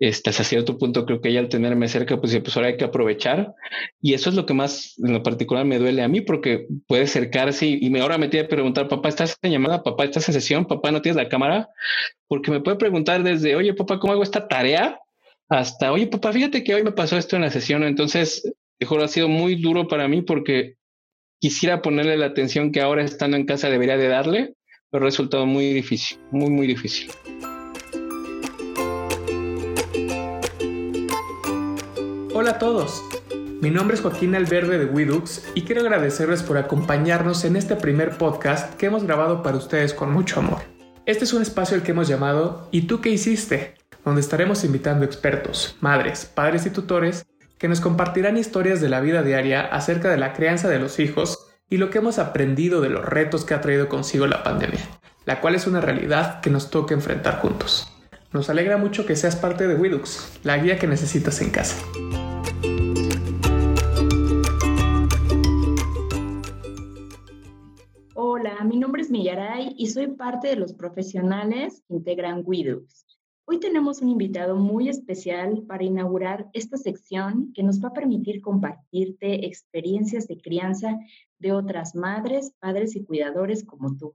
este, hasta cierto punto creo que ella al tenerme cerca, pues, pues ahora hay que aprovechar. Y eso es lo que más en lo particular me duele a mí, porque puede acercarse y, me, ahora me tiene que preguntar, papá, ¿estás en llamada? Papá, ¿estás en sesión? Papá, ¿no tienes la cámara? Porque me puede preguntar desde, oye, papá, ¿cómo hago esta tarea? Hasta, oye, papá, fíjate que hoy me pasó esto en la sesión. Entonces, mejor ha sido muy duro para mí porque quisiera ponerle la atención que ahora estando en casa debería de darle, pero ha resultado muy difícil, muy, muy difícil. Hola a todos, mi nombre es Joaquín Alverde de Widux y quiero agradecerles por acompañarnos en este primer podcast que hemos grabado para ustedes con mucho amor. Este es un espacio al que hemos llamado ¿Y tú qué hiciste? donde estaremos invitando expertos, madres, padres y tutores que nos compartirán historias de la vida diaria acerca de la crianza de los hijos y lo que hemos aprendido de los retos que ha traído consigo la pandemia, la cual es una realidad que nos toca enfrentar juntos. Nos alegra mucho que seas parte de Widux, la guía que necesitas en casa. Hola, mi nombre es Millaray y soy parte de los profesionales que integran Widux. Hoy tenemos un invitado muy especial para inaugurar esta sección que nos va a permitir compartirte experiencias de crianza de otras madres, padres y cuidadores como tú.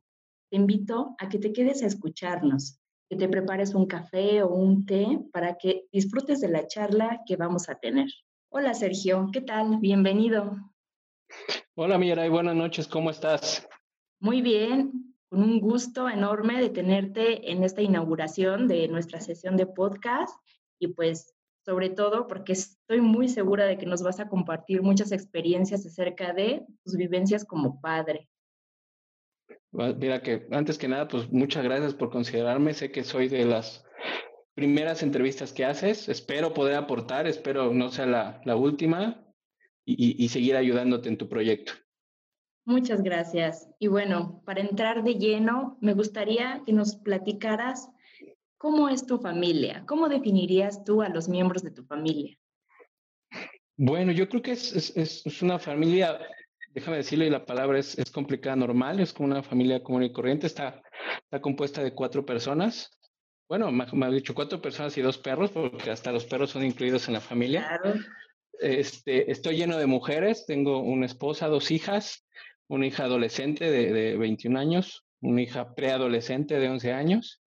Te invito a que te quedes a escucharnos, que te prepares un café o un té para que disfrutes de la charla que vamos a tener. Hola Sergio, ¿qué tal? Bienvenido. Hola Mirai, buenas noches, ¿cómo estás? Muy bien, con un gusto enorme de tenerte en esta inauguración de nuestra sesión de podcast y pues sobre todo porque estoy muy segura de que nos vas a compartir muchas experiencias acerca de tus vivencias como padre. Mira que antes que nada, pues muchas gracias por considerarme. Sé que soy de las primeras entrevistas que haces. Espero poder aportar, espero no sea la, última y seguir ayudándote en tu proyecto. Muchas gracias. Y bueno, para entrar de lleno, me gustaría que nos platicaras cómo es tu familia. ¿Cómo definirías tú a los miembros de tu familia? Bueno, yo creo que es, una familia, déjame decirle, la palabra es, complicada, normal, es como una familia común y corriente, está, está compuesta de cuatro personas. Bueno, me, ha dicho cuatro personas y dos perros, porque hasta los perros son incluidos en la familia. Claro. Este, estoy lleno de mujeres, tengo una esposa, dos hijas, una hija adolescente de, 21 años, una hija preadolescente de 11 años,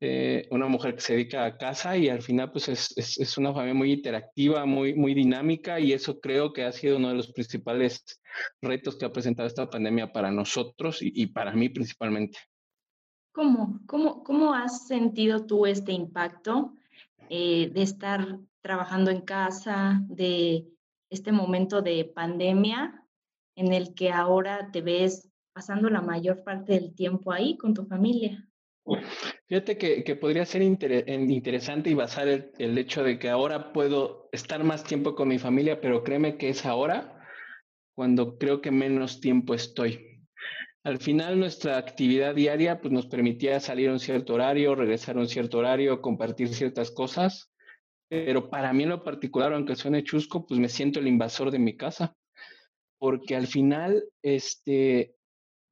eh, una mujer que se dedica a casa y al final pues es, una familia muy interactiva, muy, muy dinámica y eso creo que ha sido uno de los principales retos que ha presentado esta pandemia para nosotros y, para mí principalmente. ¿Cómo? ¿Cómo, cómo has sentido tú este impacto eh, de estar trabajando en casa, de este momento de pandemia en el que ahora te ves pasando la mayor parte del tiempo ahí con tu familia. Fíjate que, podría ser interesante y basar el, hecho de que ahora puedo estar más tiempo con mi familia, pero créeme que es ahora cuando creo que menos tiempo estoy. Al final nuestra actividad diaria pues, nos permitía salir a un cierto horario, regresar a un cierto horario, compartir ciertas cosas, pero para mí en lo particular, aunque suene chusco, pues me siento el invasor de mi casa porque al final, este,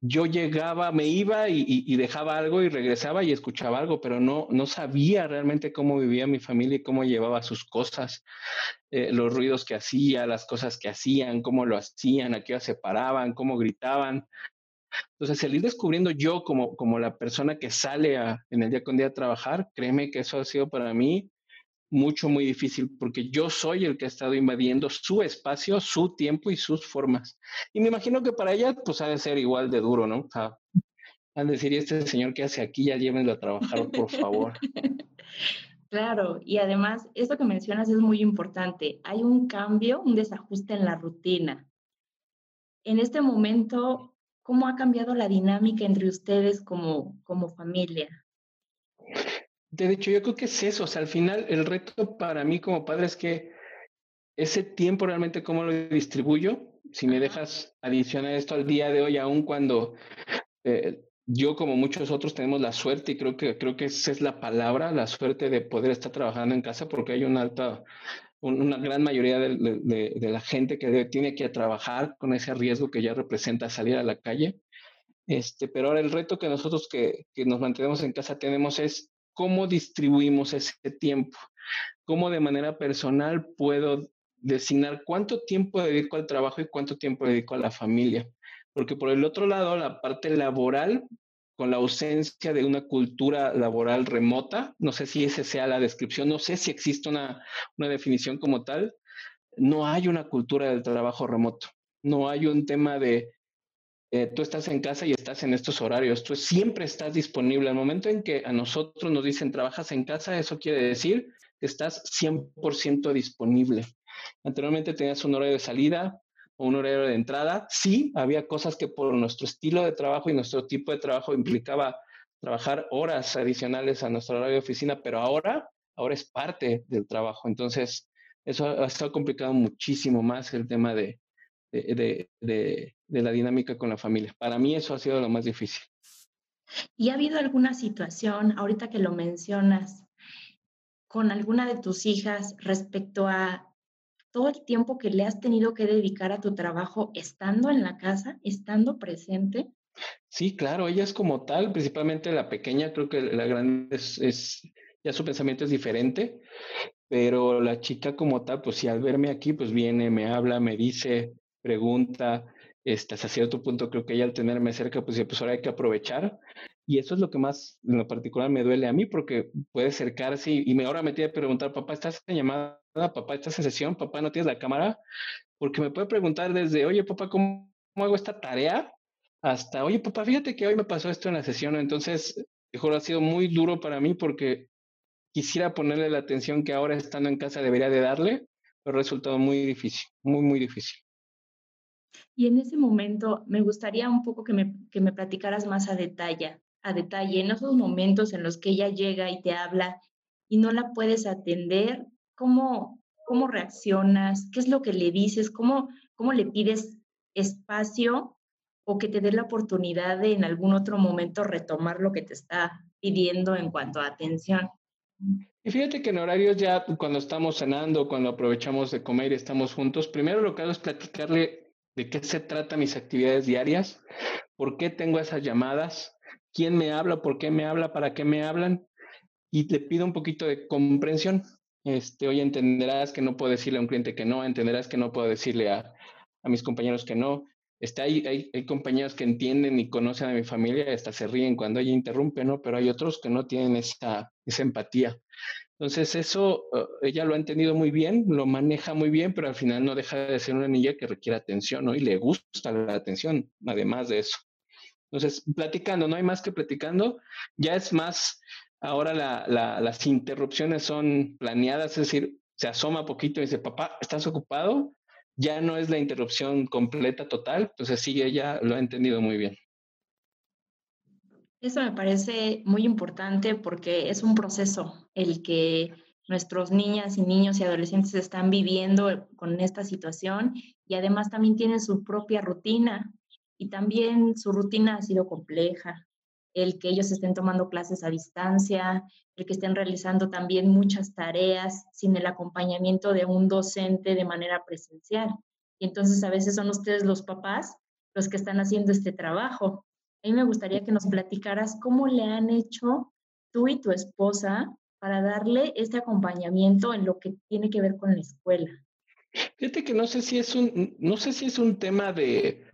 yo llegaba, me iba y, dejaba algo y regresaba y escuchaba algo, pero no, no sabía realmente cómo vivía mi familia y cómo llevaba sus cosas, eh, los ruidos que hacía, las cosas que hacían, cómo lo hacían, a qué hora se paraban, cómo gritaban. Entonces, el ir descubriendo yo como, como la persona que sale en el día con día a trabajar, créeme que eso ha sido para mí mucho, muy difícil, porque yo soy el que ha estado invadiendo su espacio, su tiempo y sus formas. Y me imagino que para ella, pues ha de ser igual de duro, ¿no? O sea, han de decir, este señor que hace aquí, ya llévenlo a trabajar, por favor. Claro, y además, esto que mencionas es muy importante. Hay un cambio, un desajuste en la rutina. En este momento, ¿cómo ha cambiado la dinámica entre ustedes como, como familia? De hecho, yo creo que es eso. O sea, al final, el reto para mí como padre es que ese tiempo realmente cómo lo distribuyo. Si me dejas adicionar esto al día de hoy, aún cuando eh, yo como muchos otros tenemos la suerte y creo que creo que esa es la palabra, la suerte de poder estar trabajando en casa porque hay una alta, una gran mayoría de, la gente que tiene que trabajar con ese riesgo que ya representa salir a la calle. Este, pero ahora el reto que nosotros que, que nos mantenemos en casa tenemos es cómo distribuimos ese tiempo. cómo de manera personal puedo designar cuánto tiempo dedico al trabajo y cuánto tiempo dedico a la familia. Porque por el otro lado, la parte laboral, con la ausencia de una cultura laboral remota, no sé si esa sea la descripción, no sé si existe una, una definición como tal, no hay una cultura del trabajo remoto, no hay un tema de eh, tú estás en casa y estás en estos horarios, tú siempre estás disponible. Al momento en que a nosotros nos dicen trabajas en casa, eso quiere decir que estás 100% disponible. Anteriormente tenías un horario de salida o un horario de entrada. Sí, había cosas que por nuestro estilo de trabajo y nuestro tipo de trabajo implicaba trabajar horas adicionales a nuestro horario de oficina, pero ahora, ahora es parte del trabajo. Entonces, eso ha, estado complicado muchísimo más el tema de, de, de la dinámica con la familia. Para mí eso ha sido lo más difícil. ¿Y ha habido alguna situación, ahorita que lo mencionas, con alguna de tus hijas respecto a todo el tiempo que le has tenido que dedicar a tu trabajo estando en la casa, estando presente? Sí, claro, ella es como tal, principalmente la pequeña, creo que la grande es, es, ya su pensamiento es diferente, pero la chica como tal, pues si al verme aquí, pues viene, me habla, me dice, pregunta, este, hasta cierto punto creo que ella al tenerme cerca, pues, pues ahora hay que aprovechar. Y eso es lo que más en lo particular me duele a mí, porque puede acercarse y, me ahora me tiene que preguntar, papá, ¿estás en llamada? Papá, ¿estás en sesión? Papá, ¿no tienes la cámara? Porque me puede preguntar desde, oye, papá, ¿cómo, hago esta tarea? Hasta, oye, papá, fíjate que hoy me pasó esto en la sesión. Entonces, mejor ha sido muy duro para mí porque quisiera ponerle la atención que ahora estando en casa debería de darle, pero ha resultado muy difícil, muy, muy difícil. Y en ese momento me gustaría un poco que me, que me platicaras más a detalle, a detalle, en esos momentos en los que ella llega y te habla y no la puedes atender, ¿cómo, cómo reaccionas? ¿Qué es lo que le dices? ¿Cómo, cómo le pides espacio o que te dé la oportunidad de en algún otro momento retomar lo que te está pidiendo en cuanto a atención? Y fíjate que en horarios ya cuando estamos cenando, cuando aprovechamos de comer y estamos juntos, primero lo que hago es platicarle de qué se trata mis actividades diarias, por qué tengo esas llamadas, quién me habla, por qué me habla, para qué me hablan, y te pido un poquito de comprensión. Este, hoy entenderás que no puedo decirle a un cliente que no, entenderás que no puedo decirle a, a mis compañeros que no. Este, hay, hay, hay, compañeros que entienden y conocen a mi familia, hasta se ríen cuando ella interrumpe, ¿no? Pero hay otros que no tienen esa, esa empatía. Entonces eso uh, ella lo ha entendido muy bien, lo maneja muy bien, pero al final no deja de ser una niña que requiere atención, ¿no? Y le gusta la atención, además de eso. Entonces, platicando, no hay más que platicando, ya es más, ahora las interrupciones son planeadas, es decir, se asoma poquito y dice, papá, ¿estás ocupado? Ya no es la interrupción completa, total, entonces sí, ella lo ha entendido muy bien. Eso me parece muy importante porque es un proceso el que nuestros niñas y niños y adolescentes están viviendo con esta situación y además también tienen su propia rutina y también su rutina ha sido compleja. El que ellos estén tomando clases a distancia, el que estén realizando también muchas tareas sin el acompañamiento de un docente de manera presencial. Y entonces a veces son ustedes los papás los que están haciendo este trabajo mí me gustaría que nos platicaras cómo le han hecho tú y tu esposa para darle este acompañamiento en lo que tiene que ver con la escuela. Fíjate que no sé si es un, no sé si es un tema de,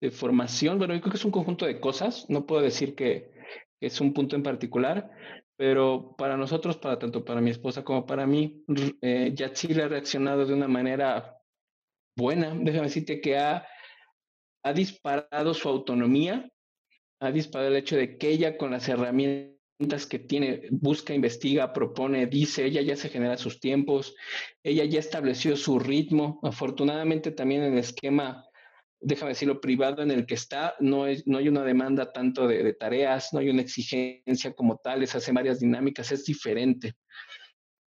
de formación, bueno, yo creo que es un conjunto de cosas, no puedo decir que, es un punto en particular, pero para nosotros, para tanto para mi esposa como para mí, eh, le ha reaccionado de una manera buena. Déjame decirte que ha, ha disparado su autonomía ha disparado el hecho de que ella con las herramientas que tiene, busca, investiga, propone, dice, ella ya se genera sus tiempos, ella ya estableció su ritmo. Afortunadamente también en el esquema, déjame decirlo, privado en el que está, no, es, no hay una demanda tanto de, tareas, no hay una exigencia como tal, les hace varias dinámicas, es diferente.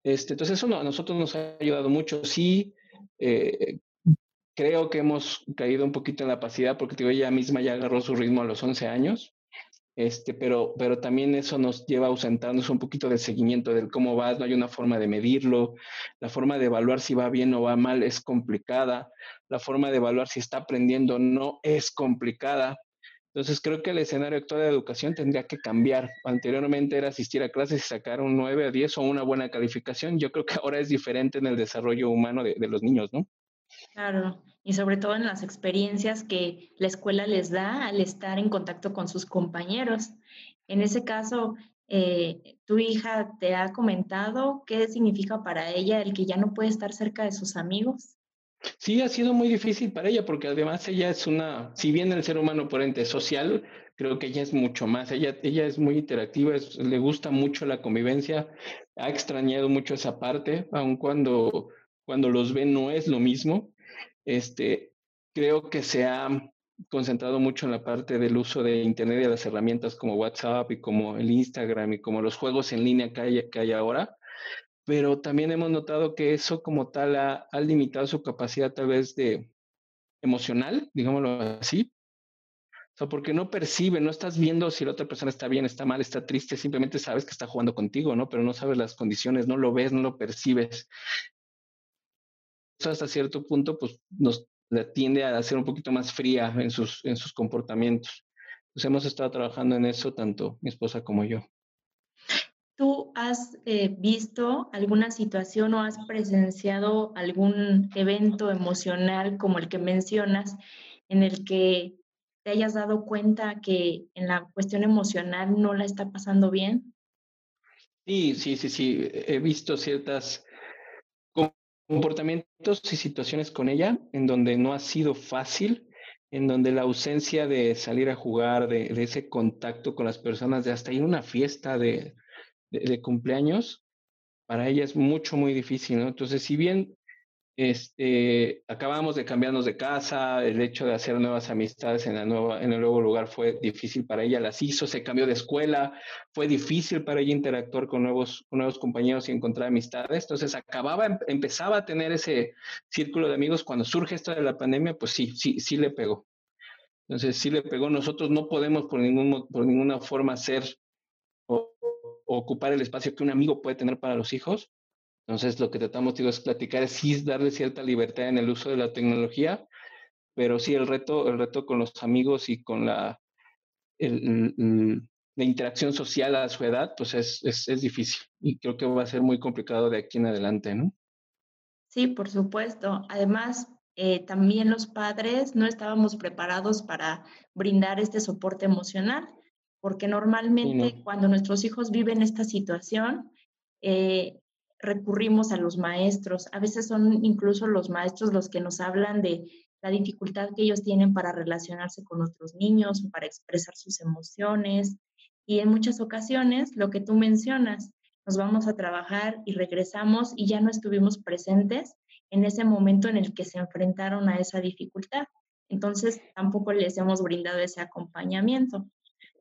Este, entonces eso a nosotros nos ha ayudado mucho. Sí, eh, creo que hemos caído un poquito en la pasividad porque digo, ella misma ya agarró su ritmo a los 11 años, este, pero, pero también eso nos lleva a ausentarnos un poquito del seguimiento del cómo vas, no hay una forma de medirlo, la forma de evaluar si va bien o va mal es complicada, la forma de evaluar si está aprendiendo o no es complicada. Entonces creo que el escenario actual de educación tendría que cambiar. Anteriormente era asistir a clases y sacar un 9 o 10 o una buena calificación. Yo creo que ahora es diferente en el desarrollo humano de los niños, ¿no? Claro, y sobre todo en las experiencias que la escuela les da al estar en contacto con sus compañeros. En ese caso, eh, ¿tu hija te ha comentado qué significa para ella el que ya no puede estar cerca de sus amigos? Sí, ha sido muy difícil para ella porque además ella es una, si bien el ser humano por ente social, creo que ella es mucho más. Ella, ella es muy interactiva, le gusta mucho la convivencia, ha extrañado mucho esa parte, aun cuando, cuando los ve no es lo mismo. Este, creo que se ha concentrado mucho en la parte del uso de Internet y de las herramientas como WhatsApp y como el Instagram y como los juegos en línea que hay, que hay ahora pero también hemos notado que eso como tal ha, limitado su capacidad tal vez de emocional, digámoslo así. O porque no percibe, no estás viendo si la otra persona está bien, está mal, está triste, simplemente sabes que está jugando contigo, ¿no? Pero no sabes las condiciones, no lo ves, no lo percibes. Eso hasta cierto punto, pues nos tiende a ser un poquito más fría en sus, en sus comportamientos. Pues hemos estado trabajando en eso, tanto mi esposa como yo. ¿Tú has eh, visto alguna situación o has presenciado algún evento emocional como el que mencionas en el que te hayas dado cuenta que en la cuestión emocional no la está pasando bien? Sí, sí, sí, sí. He visto ciertos comportamientos y situaciones con ella en donde no ha sido fácil, en donde la ausencia de salir a jugar, de, de ese contacto con las personas, de hasta ir a una fiesta, de, de, cumpleaños, para ella es mucho, muy difícil, ¿no? Entonces, si bien este, acabamos de cambiarnos de casa, el hecho de hacer nuevas amistades en, la nueva, el nuevo lugar fue difícil para ella, las hizo, se cambió de escuela, fue difícil para ella interactuar con nuevos, compañeros y encontrar amistades, entonces acababa, em, empezaba a tener ese círculo de amigos, cuando surge esto de la pandemia, pues sí, sí, sí le pegó. Entonces sí le pegó, nosotros no podemos por, ninguna forma ser ocupar el espacio que un amigo puede tener para los hijos. Entonces, lo que tratamos digo, es platicar, es sí darle cierta libertad en el uso de la tecnología, pero sí el reto, el reto con los amigos y con la, la interacción social a su edad, pues es, es, es, difícil y creo que va a ser muy complicado de aquí en adelante, ¿no? Sí, por supuesto. Además, eh, también los padres no estábamos preparados para brindar este soporte emocional porque normalmente cuando nuestros hijos viven esta situación, eh, recurrimos a los maestros. A veces son incluso los maestros los que nos hablan de la dificultad que ellos tienen para relacionarse con otros niños o para expresar sus emociones. Y en muchas ocasiones, lo que tú mencionas, nos vamos a trabajar y regresamos y ya no estuvimos presentes en ese momento en el que se enfrentaron a esa dificultad. Entonces, tampoco les hemos brindado ese acompañamiento.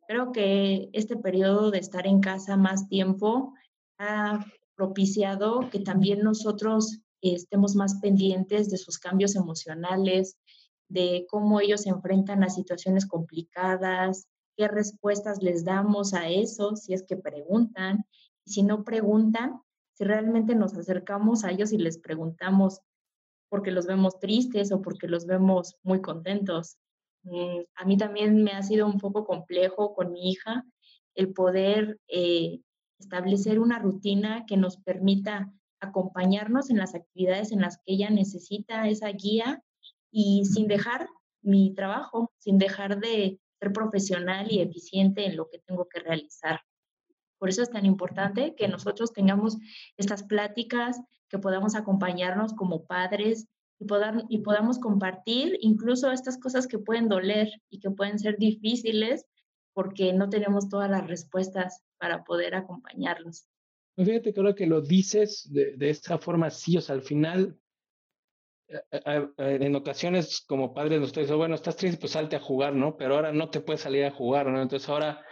Creo que este periodo de estar en casa más tiempo ha propiciado que también nosotros estemos más pendientes de sus cambios emocionales, de cómo ellos se enfrentan a situaciones complicadas, qué respuestas les damos a eso, si es que preguntan, y si no preguntan, si realmente nos acercamos a ellos y les preguntamos porque los vemos tristes o porque los vemos muy contentos. Mm, a mí también me ha sido un poco complejo con mi hija el poder eh, establecer una rutina que nos permita acompañarnos en las actividades en las que ella necesita esa guía y sin dejar mi trabajo, sin dejar de ser profesional y eficiente en lo que tengo que realizar. Por eso es tan importante que nosotros tengamos estas pláticas, que podamos acompañarnos como padres y, y podamos compartir incluso estas cosas que pueden doler y que pueden ser difíciles porque no tenemos todas las respuestas para poder acompañarlos. Pues fíjate que ahora que lo dices de, de esta forma, sí, o sea, al final, eh, eh, eh, en ocasiones como padres nos dicen, bueno, estás triste, pues salte a jugar, ¿no? Pero ahora no te puedes salir a jugar, ¿no? Entonces ahora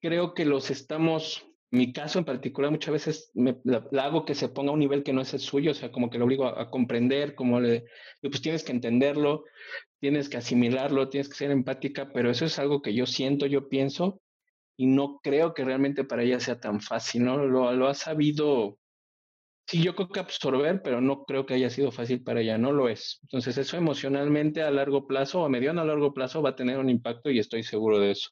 creo que los estamos mi caso en particular muchas veces me, la, hago que se ponga a un nivel que no es el suyo, o sea, como que lo obligo a, comprender, como le, pues tienes que entenderlo, tienes que asimilarlo, tienes que ser empática, pero eso es algo que yo siento, yo pienso, y no creo que realmente para ella sea tan fácil, ¿no? Lo, ha sabido sí, yo creo que absorber, pero no creo que haya sido fácil para ella, no lo es. Entonces eso emocionalmente a largo plazo o a mediano a largo plazo va a tener un impacto y estoy seguro de eso.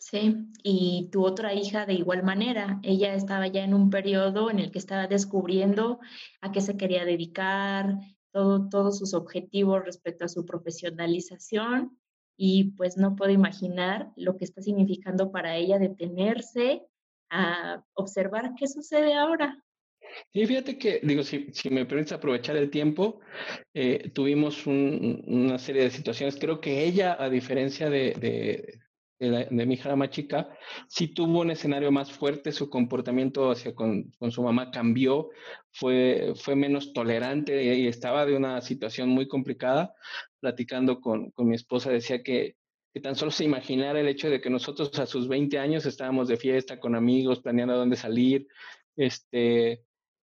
Sí, y tu otra hija de igual manera, ella estaba ya en un periodo en el que estaba descubriendo a qué se quería dedicar, todo, todos sus objetivos respecto a su profesionalización y pues no puedo imaginar lo que está significando para ella detenerse a observar qué sucede ahora. Sí, fíjate que, digo, si, si me permites aprovechar el tiempo, eh, tuvimos una serie de situaciones. Creo que ella, a diferencia de, de, de, mi hija más chica, sí tuvo un escenario más fuerte, su comportamiento hacia con, con, su mamá cambió, fue, fue menos tolerante y estaba de una situación muy complicada. Platicando con, con mi esposa, decía que, que tan solo se imaginara el hecho de que nosotros a sus 20 años estábamos de fiesta con amigos, planeando dónde salir, este,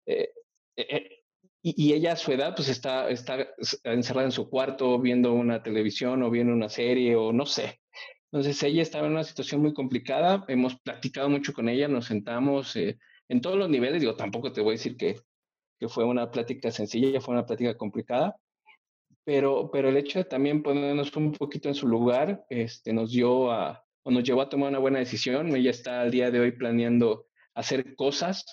eh, eh, y, ella a su edad pues está, está encerrada en su cuarto viendo una televisión o viendo una serie o no sé. Entonces ella estaba en una situación muy complicada, hemos platicado mucho con ella, nos sentamos eh, en todos los niveles, digo, tampoco te voy a decir que, que fue una plática sencilla, fue una plática complicada, pero, pero el hecho de también ponernos un poquito en su lugar este, nos dio a, nos llevó a tomar una buena decisión. Ella está al día de hoy planeando hacer cosas,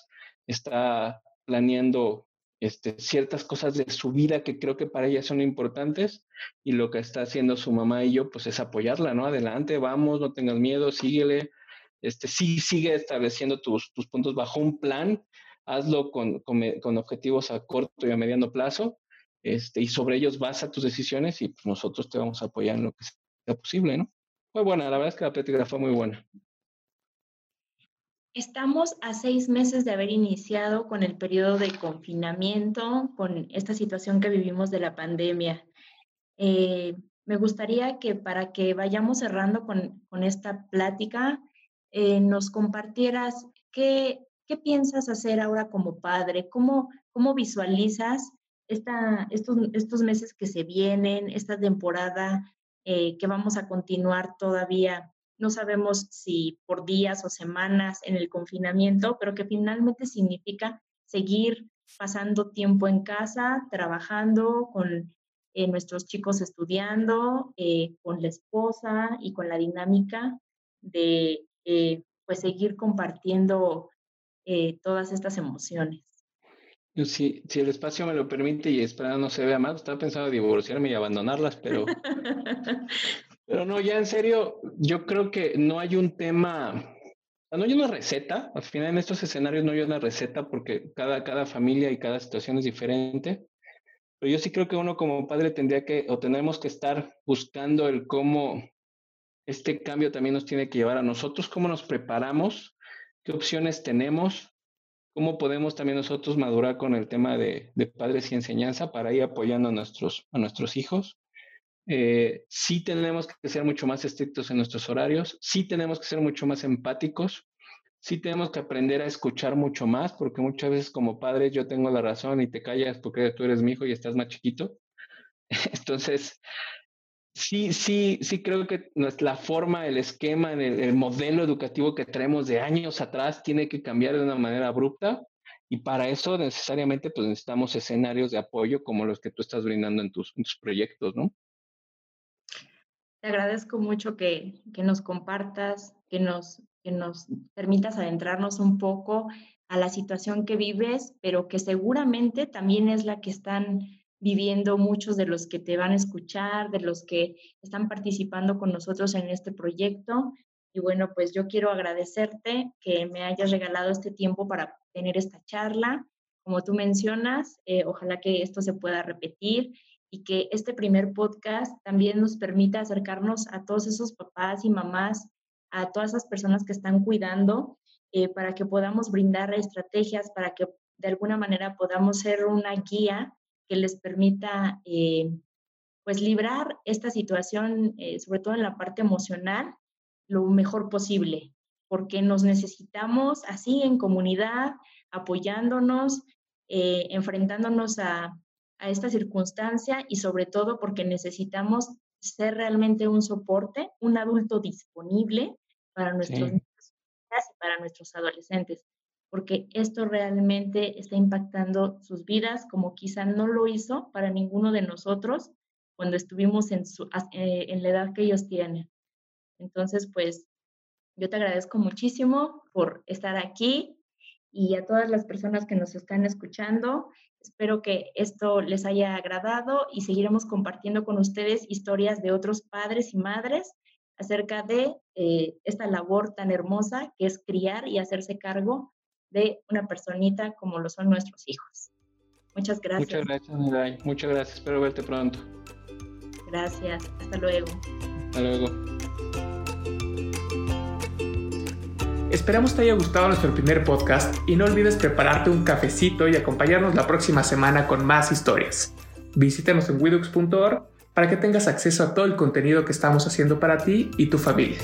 está planeando este, ciertas cosas de su vida que creo que para ella son importantes y lo que está haciendo su mamá y yo pues es apoyarla, ¿no? Adelante, vamos, no tengas miedo, síguele, este, sí, sigue estableciendo tus, tus puntos bajo un plan, hazlo con, con, objetivos a corto y a mediano plazo este, y sobre ellos basa tus decisiones y pues, nosotros te vamos a apoyar en lo que sea posible, ¿no? Muy buena, la verdad es que la plática fue muy buena. Estamos a seis meses de haber iniciado con el periodo de confinamiento, con esta situación que vivimos de la pandemia. Eh, me gustaría que para que vayamos cerrando con, esta plática, eh, nos compartieras qué, qué, piensas hacer ahora como padre, cómo, cómo visualizas esta, estos, estos meses que se vienen, esta temporada eh, que vamos a continuar todavía no sabemos si por días o semanas en el confinamiento, pero que finalmente significa seguir pasando tiempo en casa, trabajando con eh, nuestros chicos estudiando, eh, con la esposa y con la dinámica de eh, pues seguir compartiendo todas estas emociones. Si, si el espacio me lo permite y espera no se vea más, estaba pensando divorciarme y abandonarlas, pero Pero no, ya en serio, yo creo que no hay un tema, no hay una receta, al final en estos escenarios no hay una receta porque cada, cada familia y cada situación es diferente, pero yo sí creo que uno como padre tendría que o tenemos que estar buscando el cómo este cambio también nos tiene que llevar a nosotros, cómo nos preparamos, qué opciones tenemos, cómo podemos también nosotros madurar con el tema de, de padres y enseñanza para ir apoyando a nuestros, a nuestros hijos. Eh, sí tenemos que ser mucho más estrictos en nuestros horarios, sí tenemos que ser mucho más empáticos, sí tenemos que aprender a escuchar mucho más, porque muchas veces como padres yo tengo la razón y te callas porque tú eres mi hijo y estás más chiquito. Entonces, sí, sí, sí creo que la forma, el esquema, el, modelo educativo que traemos de años atrás tiene que cambiar de una manera abrupta y para eso necesariamente pues necesitamos escenarios de apoyo como los que tú estás brindando en tus, en tus proyectos, ¿no? Te agradezco mucho que, nos compartas, que nos, que nos permitas adentrarnos un poco a la situación que vives, pero que seguramente también es la que están viviendo muchos de los que te van a escuchar, de los que están participando con nosotros en este proyecto. Y bueno, pues yo quiero agradecerte que me hayas regalado este tiempo para tener esta charla. Como tú mencionas, eh, ojalá que esto se pueda repetir y que este primer podcast también nos permita acercarnos a todos esos papás y mamás, a todas esas personas que están cuidando, eh, para que podamos brindar estrategias, para que de alguna manera podamos ser una guía que les permita eh, pues librar esta situación, eh, sobre todo en la parte emocional, lo mejor posible, porque nos necesitamos así en comunidad, apoyándonos, enfrentándonos a, a esta circunstancia y sobre todo porque necesitamos ser realmente un soporte, un adulto disponible para nuestros niños y para nuestros adolescentes. porque esto realmente está impactando sus vidas como quizá no lo hizo para ninguno de nosotros cuando estuvimos en, eh, en la edad que ellos tienen. Entonces, pues yo te agradezco muchísimo por estar aquí y a todas las personas que nos están escuchando. Espero que esto les haya agradado y seguiremos compartiendo con ustedes historias de otros padres y madres acerca de eh, esta labor tan hermosa que es criar y hacerse cargo de una personita como lo son nuestros hijos. Muchas gracias. Muchas gracias, Mirai. Muchas gracias. Espero verte pronto. Gracias. Hasta luego. Hasta luego. Esperamos te haya gustado nuestro primer podcast y no olvides prepararte un cafecito y acompañarnos la próxima semana con más historias. Visítanos en widux.org para que tengas acceso a todo el contenido que estamos haciendo para ti y tu familia.